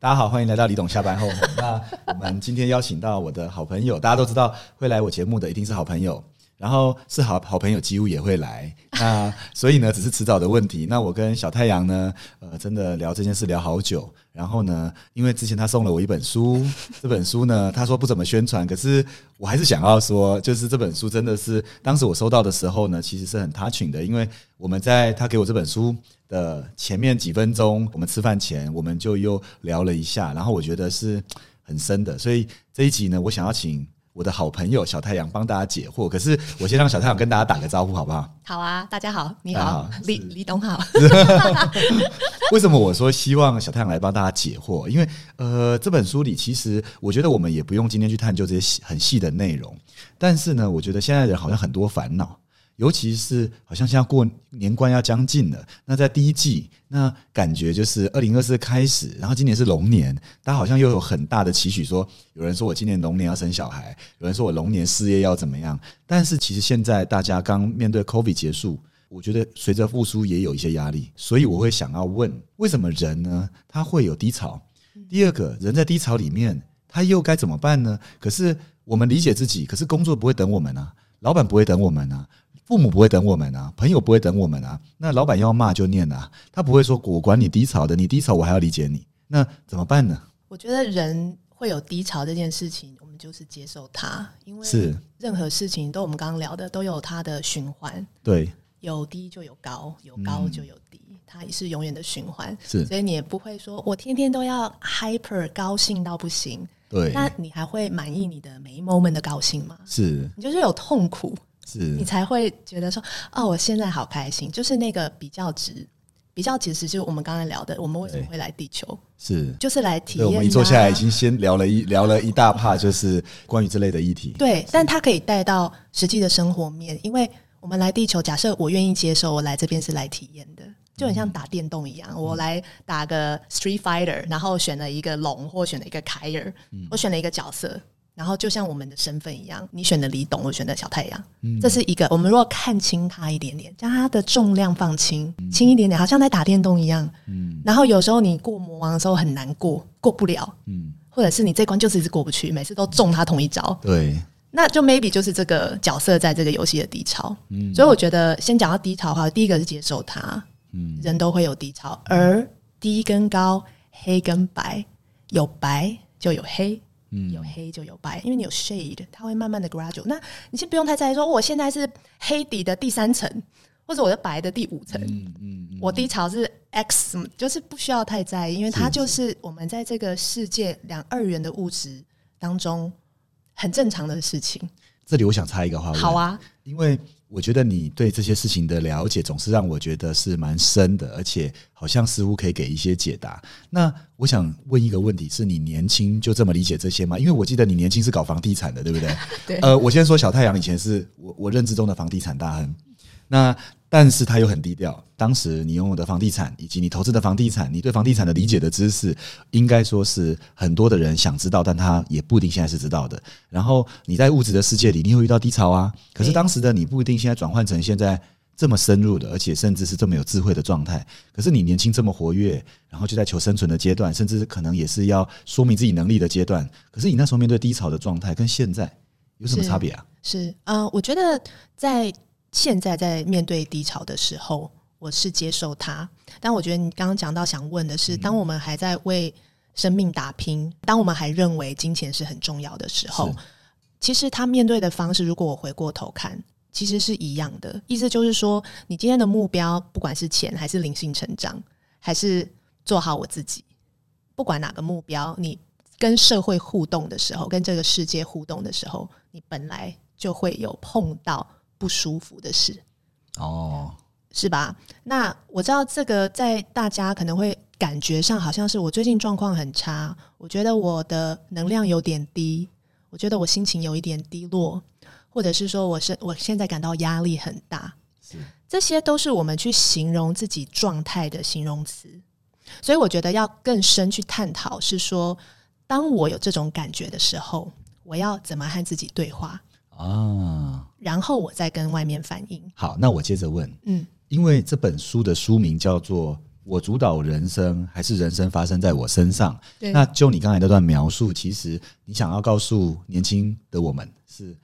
大家好，欢迎来到李董下班后。那我们今天邀请到我的好朋友，大家都知道会来我节目的一定是好朋友，然后是好好朋友几乎也会来。那 所以呢，只是迟早的问题。那我跟小太阳呢，呃，真的聊这件事聊好久。然后呢，因为之前他送了我一本书，这本书呢，他说不怎么宣传，可是我还是想要说，就是这本书真的是当时我收到的时候呢，其实是很 touching 的，因为我们在他给我这本书的前面几分钟，我们吃饭前我们就又聊了一下，然后我觉得是很深的，所以这一集呢，我想要请我的好朋友小太阳帮大家解惑。可是我先让小太阳跟大家打个招呼，好不好？好啊，大家好，你好李李董好。为什么我说希望小太阳来帮大家解惑？因为呃，这本书里其实我觉得我们也不用今天去探究这些细很细的内容，但是呢，我觉得现在人好像很多烦恼，尤其是好像现在过年关要将近了，那在第一季，那感觉就是二零二四开始，然后今年是龙年，大家好像又有很大的期许说有人说我今年龙年要生小孩，有人说我龙年事业要怎么样，但是其实现在大家刚面对 COVID 结束。我觉得随着复苏也有一些压力，所以我会想要问：为什么人呢？他会有低潮？第二个人在低潮里面，他又该怎么办呢？可是我们理解自己，可是工作不会等我们啊，老板不会等我们啊，父母不会等我们啊，朋友不会等我们啊。那老板要骂就念啊，他不会说我管你低潮的，你低潮我还要理解你，那怎么办呢？我觉得人会有低潮这件事情，我们就是接受它，因为是。任何事情都我们刚刚聊的都有它的循环，对，有低就有高，有高就有低，它也是永远的循环。是。所以你也不会说我天天都要 hyper 高兴到不行，对，那你还会满意你的每一 moment 的高兴吗？是。你就是有痛苦，你才会觉得说，哦，我现在好开心，就是那个比较值。比较其实就是我们刚才聊的，我们为什么会来地球，是。就是来体，验、啊。我们一坐下来已经先聊了一聊了一大帕，就是关于这类的议题。对，但它可以带到实际的生活面，因为我们来地球，假设我愿意接受，我来这边是来体验的，就很像打电动一样，我来打个 Street Fighter，然后选了一个龙或选了一个凯尔，我选了一个角色。然后就像我们的身份一样，你选的李董，我选的小太阳，这是一个我们如果看轻它一点点，将它的重量放轻，轻一点点，好像在打电动一样。嗯然后有时候你过魔王的时候很难过，过不了，嗯，或者是你这关就是一直过不去，每次都中他同一招，对，那就 maybe 就是这个角色在这个游戏的低潮。嗯所以我觉得先讲到低潮的话，第一个是接受它，嗯人都会有低潮，而低跟高，黑跟白，有白就有黑。嗯。有黑就有白，因为你有 shade，它会慢慢的 gradual。那你先不用太在意说，哦我现在是黑底的第三层，或者我的白的第五层，嗯嗯嗯。我低潮是 X，什么就是不需要太在意，因为它就是。我们在这个世界两二元的物质当中很正常的事情。这里我想插一个话，好，啊，因为我觉得你对这些事情的了解总是让我觉得是蛮深的，而且好像似乎可以给一些解答。那我想问一个问题：是你年轻就这么理解这些吗？因为我记得你年轻是搞房地产的，对不对？对呃，我先说小太阳以前是我我认知中的房地产大亨，那但是他又很低调。当时你拥有的房地产，以及你投资的房地产，你对房地产的理解的知识，应该说是很多的人想知道，但他也不一定现在是知道的。然后你在物质的世界里，你会遇到低潮啊。可是当时的你不一定现在转换成现在这么深入的，而且甚至是这么有智慧的状态。可是你年轻这么活跃，然后就在求生存的阶段，甚至可能也是要说明自己能力的阶段。可是你那时候面对低潮的状态，跟现在有什么差别啊？是啊、我觉得在现在在面对低潮的时候，我是接受它。但我觉得你刚刚讲到想问的是，当我们还在为生命打拼，当我们还认为金钱是很重要的时候，其实他面对的方式，如果我回过头看。其实是一样的，意思就是说，你今天的目标，不管是钱，还是灵性成长，还是做好我自己，不管哪个目标，你跟社会互动的时候，跟这个世界互动的时候，你本来就会有碰到不舒服的事，哦，是吧？那我知道这个在大家可能会感觉上好像是我最近状况很差，我觉得我的能量有点低，我觉得我心情有一点低落，或者是说我是我现在感到压力很大，是。这些都是我们去形容自己状态的形容词。所以我觉得要更深去探讨，是说当我有这种感觉的时候，我要怎么和自己对话，啊，然后我再跟外面反映。好，那我接着问，嗯，因为这本书的书名叫做《我主导人生，还是人生发生在我身上？对那就你刚才那段描述，其实你想要告诉年轻的我们是，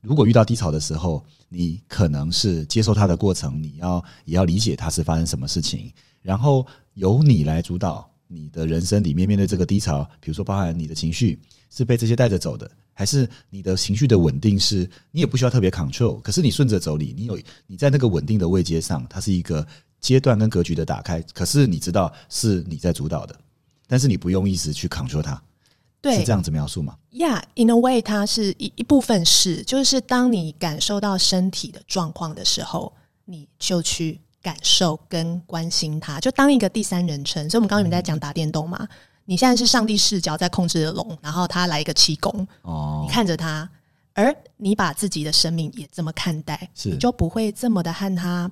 如果遇到低潮的时候，你可能是接受它的过程，你要也要理解它是发生什么事情，然后由你来主导你的人生里面面对这个低潮，比如说包含你的情绪是被这些带着走的，还是你的情绪的稳定是你也不需要特别 control，可是你顺着走你，你有你在那个稳定的位阶上，它是一个阶段跟格局的打开，可是你知道是你在主导的，但是你不用一直去 control 它，对是这样子描述吗？Yeah，in a way，它是一一部分是，就是当你感受到身体的状况的时候，你就去感受跟关心它，就当一个第三人称。所以我们刚刚你们在讲打电动嘛，你现在是上帝视角在控制的龙，然后他来一个气功，哦。你，看着他，而你把自己的生命也这么看待，是。你就不会这么的和他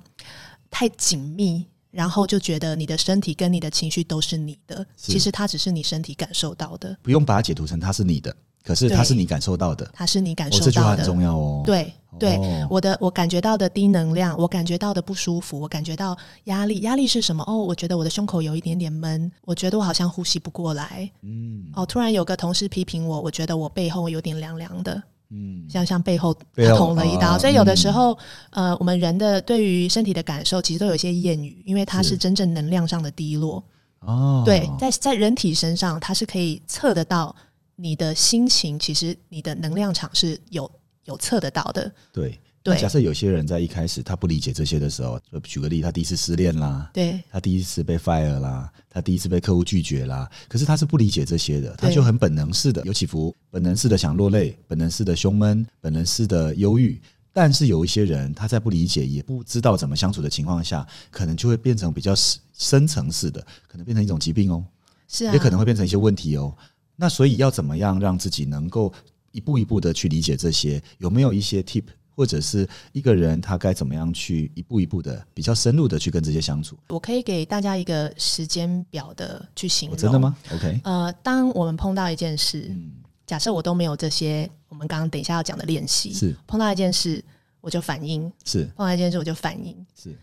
太紧密。然后就觉得你的身体跟你的情绪都是你的，其实它只是你身体感受到的，不用把它解读成它是你的，可是它是你感受到的。它是你感哦，受到的。这句话很重要哦。，对对，哦我的我感觉到的低能量，我感觉到的不舒服，我感觉到压力。压力是什么？哦，我觉得我的胸口有一点点闷，我觉得我好像呼吸不过来。嗯哦，突然有个同事批评我，我觉得我背后有点凉凉的，嗯，像像背后他捅了一刀。哦所以有的时嗯候，呃，我们人的对于身体的感受，其实都有一些谚语，因为它是是真正能量上的低落。哦，对，在在人体身上，它是可以测得到你的心情，其实你的能量场是有有测得到的。对对那假设有些人在一开始他不理解这些的时候，就举个例，他第一次失恋啦，对他第一次被 fire 啦，他第一次被客户拒绝啦，可是他是不理解这些的，他就很本能式的有起伏，本能式的想落泪，本能式的胸闷，本能式的忧郁。但是有一些人他在不理解也不知道怎么相处的情况下，可能就会变成比较深深层次的，可能变成一种疾病哦，是啊，也可能会变成一些问题哦。那所以要怎么样让自己能够一步一步的去理解这些？有没有一些 tip，或者是一个人他该怎么样去一步一步的比较深入的去跟这些相处？我可以给大家一个时间表的去形容。我真的？吗？OK，呃，当我们碰到一件事，嗯，假设我都没有这些，我们刚刚等一下要讲的练习，是碰到一件事我就反应，是碰到一件事我就反应，是，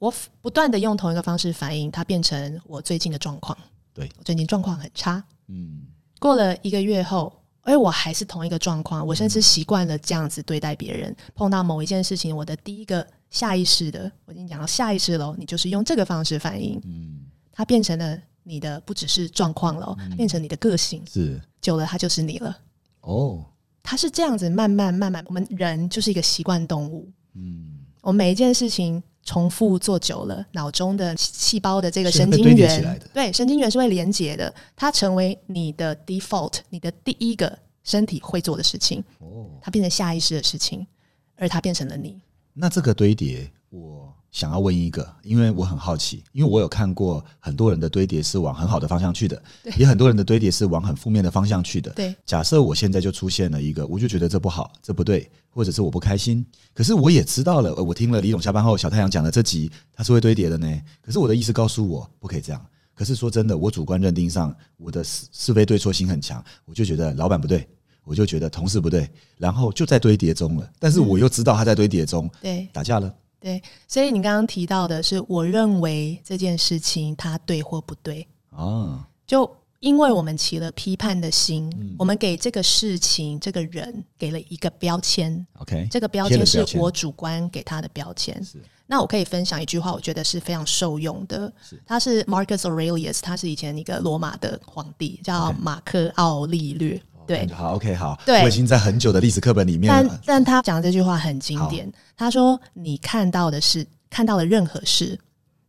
我不断的用同一个方式反应，它变成我最近的状况。对我最近状况很差，嗯，过了一个月后，哎，我还是同一个状况，我甚至习惯了这样子对待别人。碰到某一件事情，我的第一个下意识的，我已经讲到下意识喽，你就是用这个方式反应，嗯，它变成了你的不只是状况了变成你的个性，是。久了它就是你了。哦，它是这样子慢慢慢慢，我们人就是一个习惯动物，嗯，我们每一件事情重复做久了，脑中的细胞的这个神经元，对，神经元是会连接的，它成为你的 default，你的第一个身体会做的事情，哦，它变成下意识的事情，而它变成了你。那这个堆叠，我想要问一个，因为我很好奇，因为我有看过很多人的堆叠是往很好的方向去的，也很多人的堆叠是往很负面的方向去的。对，假设我现在就出现了一个，我就觉得这不好，这不对，或者是我不开心。可是我也知道了，呃我听了李总下班后小太阳讲的这集，他是会堆叠的呢。可是我的意思告诉我不可以这样。可是说真的，我主观认定上我的是是非对错心很强，我就觉得老板不对，我就觉得同事不对，然后就在堆叠中了。但是我又知道他在堆叠中对，打架了。对，所以你刚刚提到的是，我认为这件事情它对或不对，啊，就因为我们起了批判的心，嗯我们给这个事情、这个人给了一个标签，OK，这个标签是我主观给他的标签。是那我可以分享一句话，我觉得是非常受用的是。他是 Marcus Aurelius，他是以前一个罗马的皇帝，叫马克奥利略。对，好，OK，好，对我已经在很久的历史课本里面但了。但他讲的这句话很经典。他说：“你看到的是看到的任何事，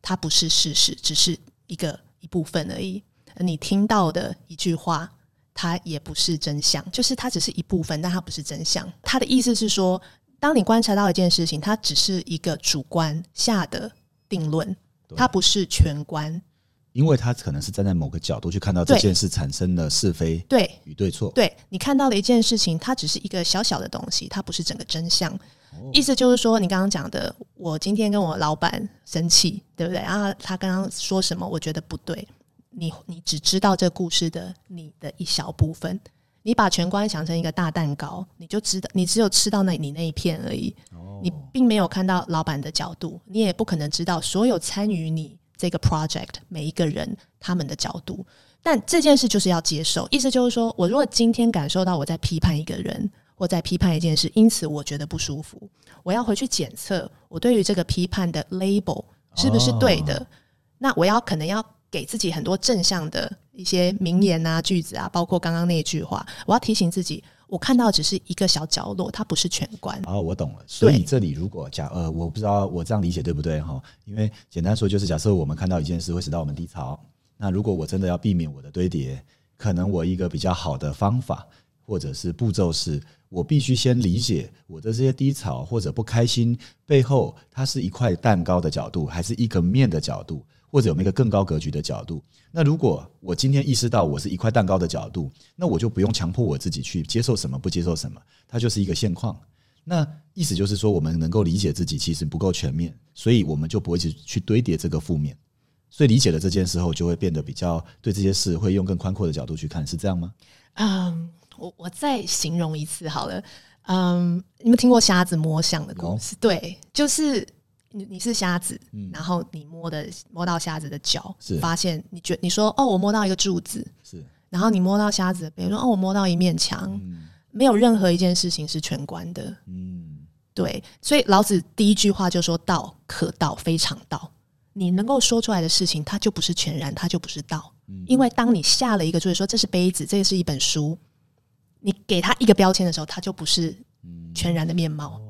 它不是事实，只是一个一部分而已。而你听到的一句话，它也不是真相，就是它只是一部分，但它不是真相。他的意思是说，当你观察到一件事情，它只是一个主观下的定论，它不是全观。因为他可能是站在某个角度去看到这件事产生的是非对，与对错。对你看到的一件事情，它只是一个小小的东西，它不是整个真相。哦意思就是说，你刚刚讲的，我今天跟我老板生气，对不对？啊，他刚刚说什么，我觉得不对。你你只知道这故事的你的一小部分，你把全观想成一个大蛋糕，你就知道，你只有吃到那你那一片而已。哦你并没有看到老板的角度，你也不可能知道所有参与你这个 project 每一个人他们的角度。但这件事就是要接受，意思就是说我如果今天感受到我在批判一个人，或在批判一件事，因此我觉得不舒服，我要回去检测我对于这个批判的 label 是不是对的。那我要可能要给自己很多正向的一些名言啊、句子啊，包括刚刚那句话，我要提醒自己，我看到只是一个小角落，它不是全观。哦，我懂了。所以这里如果假呃，我不知道我这样理解对不对哈？因为简单说就是，假设我们看到一件事会使到我们低潮。那如果我真的要避免我的堆叠，可能我一个比较好的方法或者是步骤是，我必须先理解我的这些低潮或者不开心背后，它是一块蛋糕的角度，还是一个面的角度，或者有没有一个更高格局的角度？那如果我今天意识到我是一块蛋糕的角度，那我就不用强迫我自己去接受什么，不接受什么，它就是一个现况。那意思就是说，我们能够理解自己其实不够全面，所以我们就不会去去堆叠这个负面。所以理解了这件事后，就会变得比较对这些事会用更宽阔的角度去看，是这样吗？嗯，我我再形容一次好了。嗯，你们听过瞎子摸象的故事？对，就是你你是瞎子，然后你摸的摸到瞎子的脚，发现你觉你说哦，我摸到一个柱子，是，然后你摸到瞎子，比如说哦，我摸到一面墙，没有任何一件事情是全观的。嗯，对，所以老子第一句话就说道可道，非常道。你能够说出来的事情，它就不是全然，它就不是道。因为当你下了一个，就是说这是杯子，这是一本书，你给他一个标签的时候，它就不是全然的面貌。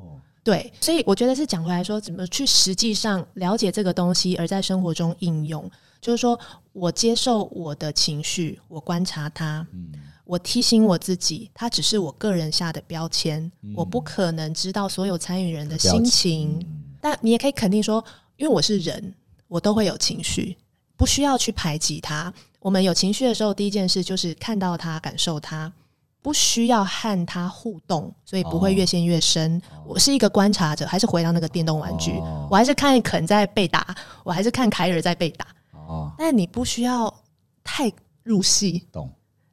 对，所以我觉得是讲回来说，怎么去实际上了解这个东西，而在生活中应用，就是说我接受我的情绪，我观察它，我提醒我自己，它只是我个人下的标签，我不可能知道所有参与人的心情。但你也可以肯定说，因为我是人。我都会有情绪，不需要去排挤它。我们有情绪的时候，第一件事就是看到它，感受它，不需要和他互动，所以不会越陷越深。我是一个观察者，还是回到那个电动玩具？我还是看肯在被打，我还是看凯尔在被打。哦，但你不需要太入戏。懂？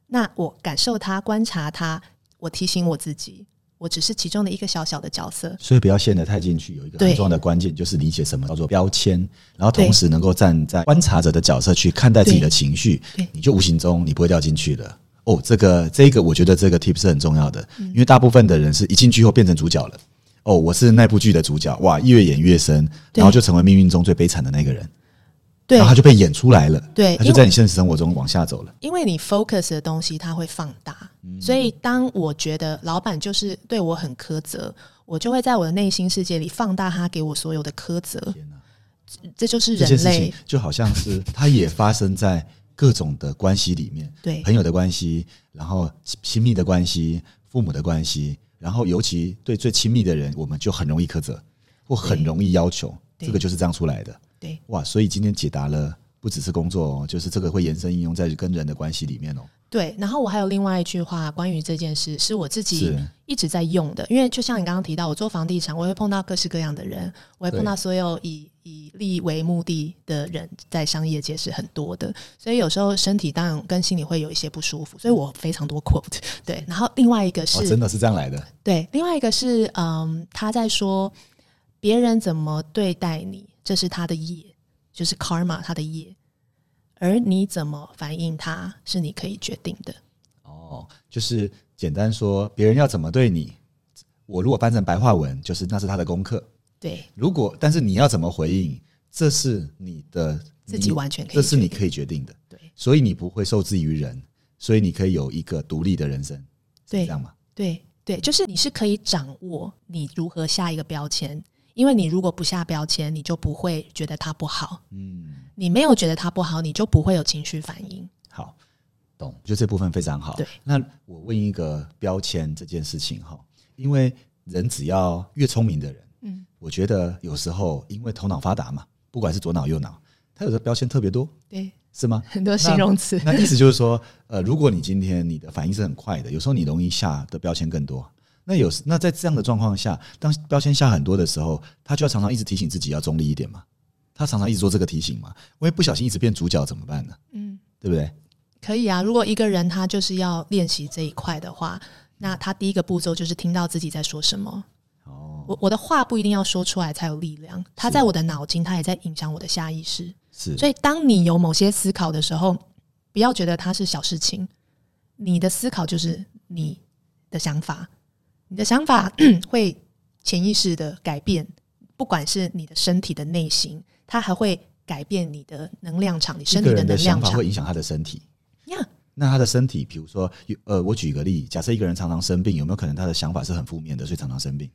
那我感受他，观察他，我提醒我自己。我只是其中的一个小小的角色，所以不要陷得太进去。有一个很重要的关键，就是理解什么叫做标签，然后同时能够站在观察者的角色去看待自己的情绪，你就无形中你不会掉进去了。哦，这个这个，我觉得这个 tip 是很重要的，因为大部分的人是一进去后变成主角了。哦，我是那部剧的主角，哇，越演越深，然后就成为命运中最悲惨的那个人。对，然后他就被演出来了。对，他就在你现实生活中往下走了。因为你 focus 的东西，它会放大。所以，当我觉得老板就是对我很苛责，我就会在我的内心世界里放大他给我所有的苛责。这就是人类，就好像是它也发生在各种的关系里面。对，朋友的关系，然后亲密的关系，父母的关系，然后尤其对最亲密的人，我们就很容易苛责，或很容易要求。这个就是这样出来的。对，哇！所以今天解答了，不只是工作哦，就是这个会延伸应用在跟人的关系里面哦。对，然后我还有另外一句话，关于这件事是我自己一直在用的，因为就像你刚刚提到，我做房地产，我会碰到各式各样的人，我会碰到所有以以利为目的的人，在商业界是很多的，所以有时候身体当然跟心里会有一些不舒服，所以我非常多 quote。对，然后另外一个是真的是这样来的，对，另外一个是嗯，他在说别人怎么对待你。这是他的业，就是 karma，他的业，而你怎么反应，他是你可以决定的。哦，就是简单说，别人要怎么对你，我如果翻成白话文，就是那是他的功课。对，如果但是你要怎么回应，这是你的自己完全，可以，这是你可以决定的。对，所以你不会受制于人，所以你可以有一个独立的人生。对，这样吗？对对，就是你是可以掌握你如何下一个标签。因为你如果不下标签，你就不会觉得它不好。嗯，你没有觉得它不好，你就不会有情绪反应。好，懂，就这部分非常好。对，那我问一个标签这件事情哈，因为人只要越聪明的人，嗯，我觉得有时候因为头脑发达嘛，不管是左脑右脑，他有的标签特别多。对，是吗？很多形容词。那意思就是说，呃，如果你今天你的反应是很快的，有时候你容易下的标签更多。那有那在这样的状况下，当标签下很多的时候，他就要常常一直提醒自己要中立一点嘛。他常常一直做这个提醒嘛，万一不小心一直变主角怎么办呢？嗯，对不对？可以啊。如果一个人他就是要练习这一块的话，那他第一个步骤就是听到自己在说什么。哦，我我的话不一定要说出来才有力量，他在我的脑筋，他也在影响我的下意识。是，所以当你有某些思考的时候，不要觉得它是小事情，你的思考就是你的想法，你的想法 会潜意识的改变，不管是你的身体的内心，它还会改变你的能量场，你一身体的想能量场法会影响他的身体。呀。那他的身体，比如说，有呃，我举个例，假设一个人常常生病，有没有可能他的想法是很负面的，所以常常生病？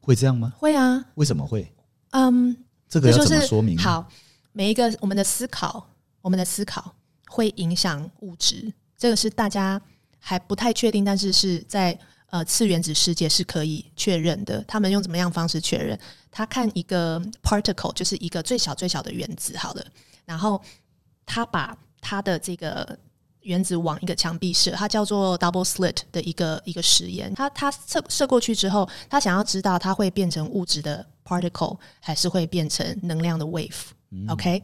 会这样吗？会啊，为什么会？嗯，这个要怎么说明？，好，每一个我们的思考，我们的思考会影响物质，这个是大家还不太确定，但是是在呃次原子世界是可以确认的。他们用怎么样方式确认？他看一个 particle，就是一个最小最小的原子，好了，然后他把他的这个。原子往一个墙壁射，它叫做 double slit 的一个一个实验。他他射射过去之后，他想要知道它会变成物质的 particle，还是会变成能量的 wave。OK，、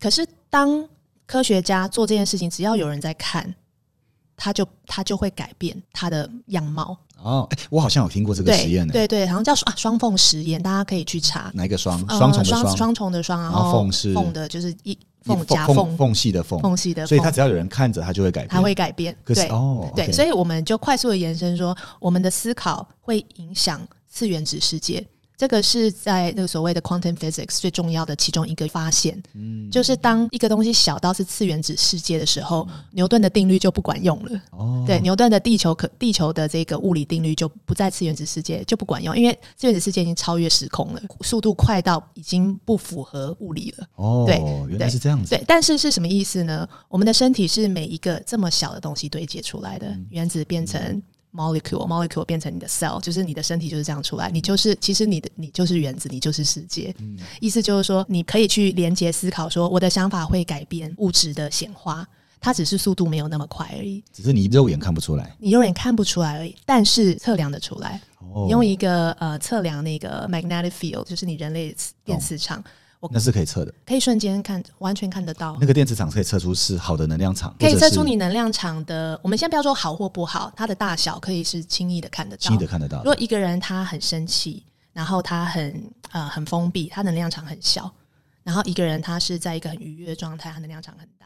可是当科学家做这件事情，只要有人在看，他就他就会改变它的样貌。哦，哎，我好像有听过这个实验呢。对对，好像叫啊双缝实验，大家可以去查。哪一个双？呃双重的双双，重的双，然然后后缝是缝的就是一一缝夹缝缝缝隙的缝，缝隙的缝，所以它只要有人看着，它就会改变。它会改变。对哦，对，所以我们就快速的延伸说，我们的思考会影响次原子世界。这个是在那个所谓的 quantum physics 最重要的其中一个发现，嗯就是当一个东西小到是次原子世界的时候，牛顿的定律就不管用了。哦，对，牛顿的地球可地球的这个物理定律就不在次原子世界就不管用，因为次原子世界已经超越时空了，速度快到已经不符合物理了。哦，对原来是这样子。对，但是是什么意思呢？我们的身体是每一个这么小的东西堆积出来的，原子变成 molecule，molecule 变成你的 cell，就是你的身体就是这样出来。你就是其实你的你就是原子，你就是世界。意思就是说，你可以去连接思考说，我的想法会改变物质的显化，它只是速度没有那么快而已，只是你肉眼看不出来。你肉眼看不出来而已，但是测量的出来。哦，用一个呃测量那个 magnetic field，就是你人类电磁场，那是可以测的。可以瞬间看，完全看得到。那个电磁场可以测出是好的能量场，可以测出你能量场的，我们先不要说好或不好，它的大小可以是轻易的看得到。轻易的看得到如。果一个人他很生气，然后他很呃很封闭，他能量场很小；然后一个人他是在一个很愉悦的状态，他能量场很大。